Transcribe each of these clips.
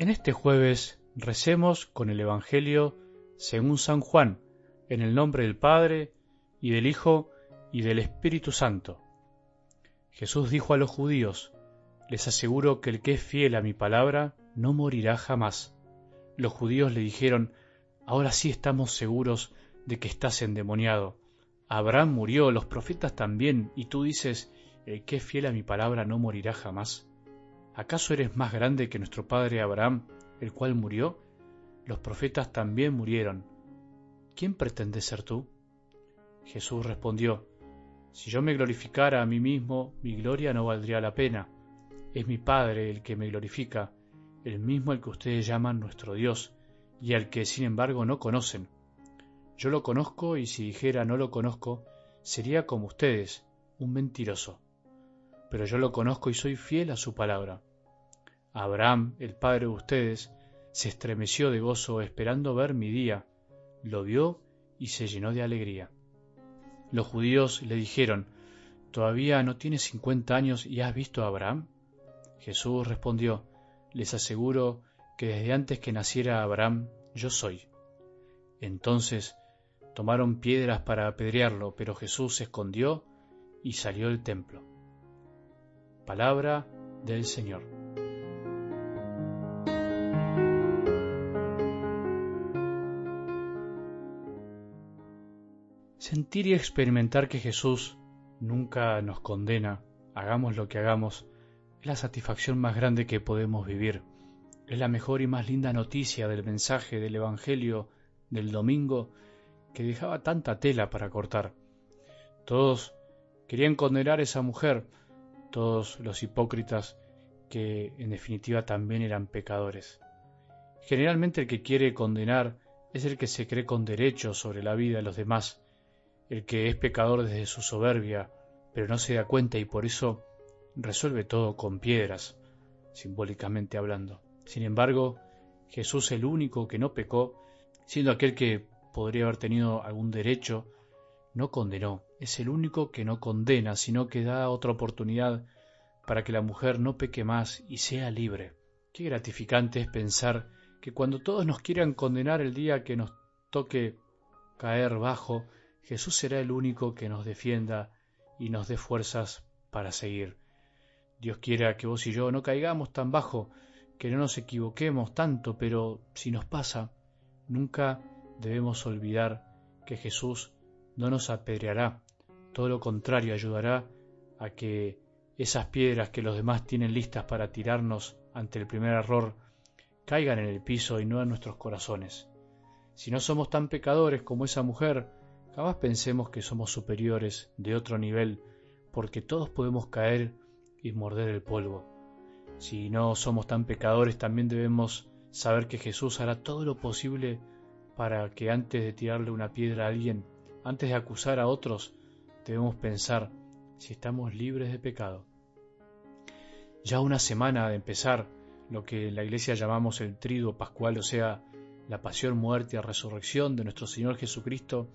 En este jueves recemos con el Evangelio según San Juan, en el nombre del Padre, y del Hijo, y del Espíritu Santo. Jesús dijo a los judíos, les aseguro que el que es fiel a mi palabra no morirá jamás. Los judíos le dijeron, ahora sí estamos seguros de que estás endemoniado. Abraham murió, los profetas también, y tú dices, el que es fiel a mi palabra no morirá jamás. ¿Acaso eres más grande que nuestro padre Abraham, el cual murió? Los profetas también murieron. ¿Quién pretendes ser tú? Jesús respondió, Si yo me glorificara a mí mismo, mi gloria no valdría la pena. Es mi Padre el que me glorifica, el mismo el que ustedes llaman nuestro Dios, y al que sin embargo no conocen. Yo lo conozco y si dijera no lo conozco, sería como ustedes, un mentiroso. Pero yo lo conozco y soy fiel a su palabra. Abraham, el padre de ustedes, se estremeció de gozo esperando ver mi día, lo vio y se llenó de alegría. Los judíos le dijeron, ¿Todavía no tienes cincuenta años y has visto a Abraham? Jesús respondió, Les aseguro que desde antes que naciera Abraham yo soy. Entonces tomaron piedras para apedrearlo, pero Jesús se escondió y salió del templo. Palabra del Señor. Sentir y experimentar que Jesús nunca nos condena, hagamos lo que hagamos, es la satisfacción más grande que podemos vivir. Es la mejor y más linda noticia del mensaje del Evangelio del domingo que dejaba tanta tela para cortar. Todos querían condenar a esa mujer, todos los hipócritas que en definitiva también eran pecadores. Generalmente el que quiere condenar es el que se cree con derecho sobre la vida de los demás, el que es pecador desde su soberbia, pero no se da cuenta y por eso resuelve todo con piedras, simbólicamente hablando. Sin embargo, Jesús el único que no pecó, siendo aquel que podría haber tenido algún derecho, no condenó, es el único que no condena, sino que da otra oportunidad para que la mujer no peque más y sea libre. Qué gratificante es pensar que cuando todos nos quieran condenar el día que nos toque caer bajo, Jesús será el único que nos defienda y nos dé fuerzas para seguir. Dios quiera que vos y yo no caigamos tan bajo, que no nos equivoquemos tanto, pero si nos pasa, nunca debemos olvidar que Jesús no nos apedreará, todo lo contrario ayudará a que esas piedras que los demás tienen listas para tirarnos ante el primer error caigan en el piso y no en nuestros corazones. Si no somos tan pecadores como esa mujer, Jamás pensemos que somos superiores de otro nivel, porque todos podemos caer y morder el polvo. Si no somos tan pecadores, también debemos saber que Jesús hará todo lo posible para que antes de tirarle una piedra a alguien, antes de acusar a otros, debemos pensar si estamos libres de pecado. Ya una semana de empezar lo que en la iglesia llamamos el triduo pascual, o sea, la pasión, muerte y resurrección de nuestro Señor Jesucristo,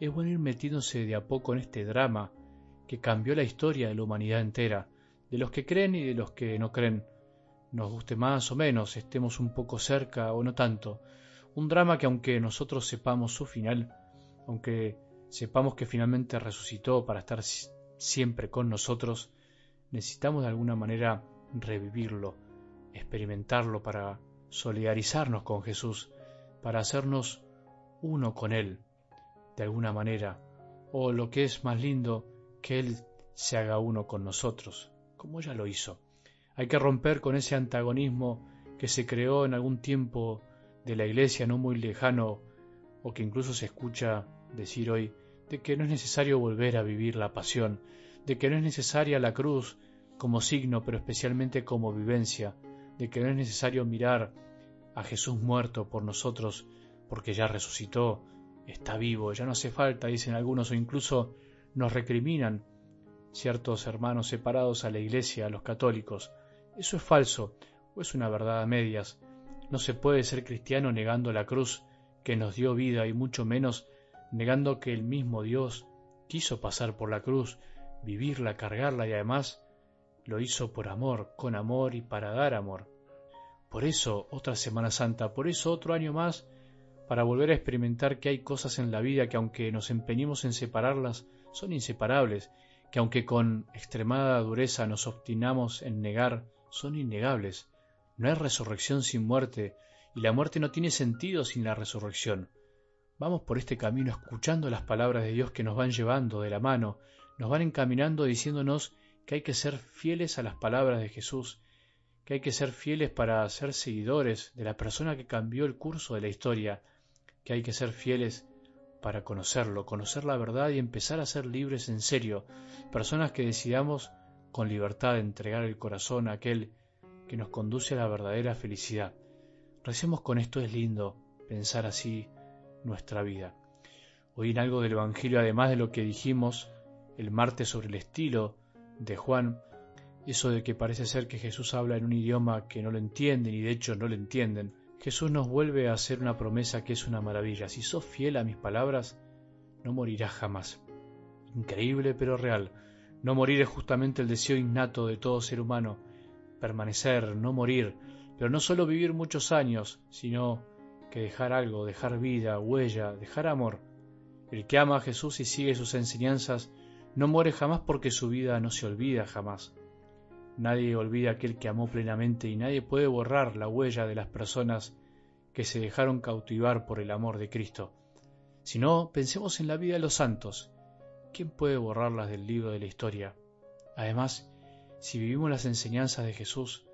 es bueno ir metiéndose de a poco en este drama que cambió la historia de la humanidad entera, de los que creen y de los que no creen, nos guste más o menos, estemos un poco cerca o no tanto, un drama que aunque nosotros sepamos su final, aunque sepamos que finalmente resucitó para estar siempre con nosotros, necesitamos de alguna manera revivirlo, experimentarlo para solidarizarnos con Jesús, para hacernos uno con Él, de alguna manera, o lo que es más lindo, que Él se haga uno con nosotros, como ya lo hizo. Hay que romper con ese antagonismo que se creó en algún tiempo de la iglesia no muy lejano, o que incluso se escucha decir hoy, de que no es necesario volver a vivir la pasión, de que no es necesaria la cruz como signo, pero especialmente como vivencia, de que no es necesario mirar a Jesús muerto por nosotros porque ya resucitó, está vivo, ya no hace falta, dicen algunos, o incluso nos recriminan ciertos hermanos separados a la iglesia, a los católicos. Eso es falso, o es una verdad a medias. No se puede ser cristiano negando la cruz que nos dio vida y mucho menos negando que el mismo Dios quiso pasar por la cruz, vivirla, cargarla y además lo hizo por amor, con amor y para dar amor. Por eso otra Semana Santa, por eso otro año más, para volver a experimentar que hay cosas en la vida que aunque nos empeñemos en separarlas, son inseparables, que aunque con extremada dureza nos obstinamos en negar, son innegables. No hay resurrección sin muerte, y la muerte no tiene sentido sin la resurrección. Vamos por este camino escuchando las palabras de Dios que nos van llevando de la mano, nos van encaminando diciéndonos que hay que ser fieles a las palabras de Jesús, que hay que ser fieles para ser seguidores de la persona que cambió el curso de la historia, que hay que ser fieles para conocerlo, conocer la verdad y empezar a ser libres en serio, personas que decidamos con libertad entregar el corazón a aquel que nos conduce a la verdadera felicidad. Recemos con esto, es lindo pensar así nuestra vida. Hoy en algo del Evangelio, además de lo que dijimos el martes sobre el estilo de Juan, eso de que parece ser que Jesús habla en un idioma que no lo entienden y de hecho no lo entienden, Jesús nos vuelve a hacer una promesa que es una maravilla. Si sos fiel a mis palabras, no morirás jamás. Increíble pero real. No morir es justamente el deseo innato de todo ser humano. Permanecer, no morir, pero no solo vivir muchos años, sino que dejar algo, dejar vida, huella, dejar amor. El que ama a Jesús y sigue sus enseñanzas no muere jamás porque su vida no se olvida jamás. Nadie olvida aquel que amó plenamente y nadie puede borrar la huella de las personas que se dejaron cautivar por el amor de Cristo. Si no, pensemos en la vida de los santos. ¿Quién puede borrarlas del libro de la historia? Además, si vivimos las enseñanzas de Jesús,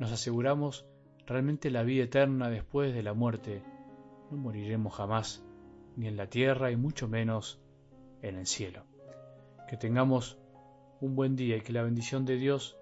nos aseguramos realmente la vida eterna después de la muerte. No moriremos jamás, ni en la tierra y mucho menos en el cielo. Que tengamos un buen día y que la bendición de Dios